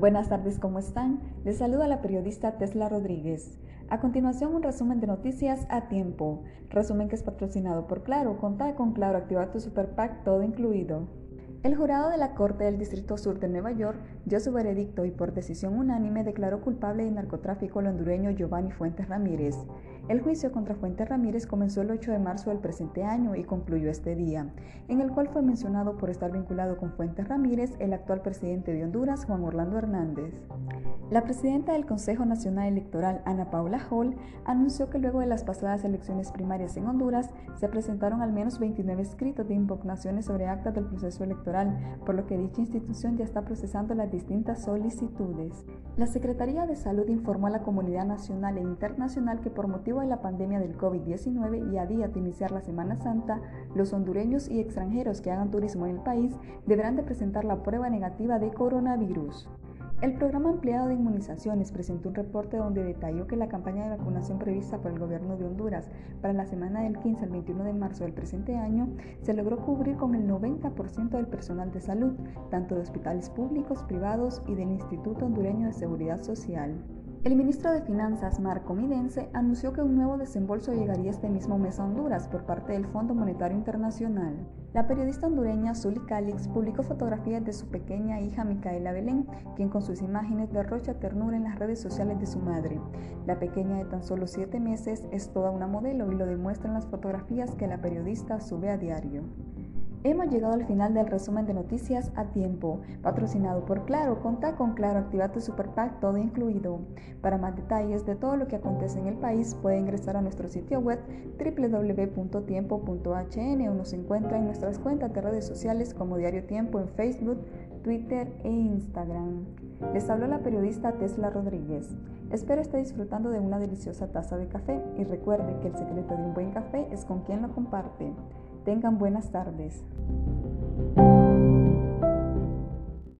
Buenas tardes, ¿cómo están? Les saluda la periodista Tesla Rodríguez. A continuación, un resumen de noticias a tiempo. Resumen que es patrocinado por Claro. Contá con Claro, activa tu Super Pack, todo incluido. El jurado de la Corte del Distrito Sur de Nueva York dio su veredicto y por decisión unánime declaró culpable de narcotráfico al hondureño Giovanni Fuentes Ramírez. El juicio contra Fuentes Ramírez comenzó el 8 de marzo del presente año y concluyó este día, en el cual fue mencionado por estar vinculado con Fuentes Ramírez el actual presidente de Honduras, Juan Orlando Hernández. La presidenta del Consejo Nacional Electoral, Ana Paula Hall, anunció que luego de las pasadas elecciones primarias en Honduras se presentaron al menos 29 escritos de impugnaciones sobre actas del proceso electoral, por lo que dicha institución ya está procesando las distintas solicitudes. La Secretaría de Salud informó a la comunidad nacional e internacional que por motivo de la pandemia del COVID-19 y a día de iniciar la Semana Santa, los hondureños y extranjeros que hagan turismo en el país deberán de presentar la prueba negativa de coronavirus. El programa ampliado de inmunizaciones presentó un reporte donde detalló que la campaña de vacunación prevista por el gobierno de Honduras para la semana del 15 al 21 de marzo del presente año se logró cubrir con el 90% del personal de salud, tanto de hospitales públicos, privados y del Instituto Hondureño de Seguridad Social. El ministro de Finanzas, Marco Midense, anunció que un nuevo desembolso llegaría este mismo mes a Honduras por parte del Fondo Monetario Internacional. La periodista hondureña Zully Calix publicó fotografías de su pequeña hija Micaela Belén, quien con sus imágenes derrocha ternura en las redes sociales de su madre. La pequeña de tan solo siete meses es toda una modelo y lo demuestran las fotografías que la periodista sube a diario. Hemos llegado al final del resumen de noticias a tiempo, patrocinado por Claro. Contá con Claro, activa tu Super Pack, todo incluido. Para más detalles de todo lo que acontece en el país, puede ingresar a nuestro sitio web www.tiempo.hn o nos encuentra en nuestras cuentas de redes sociales como Diario Tiempo en Facebook, Twitter e Instagram. Les habló la periodista Tesla Rodríguez. Espero esté disfrutando de una deliciosa taza de café y recuerde que el secreto de un buen café es con quien lo comparte. Tengan buenas tardes.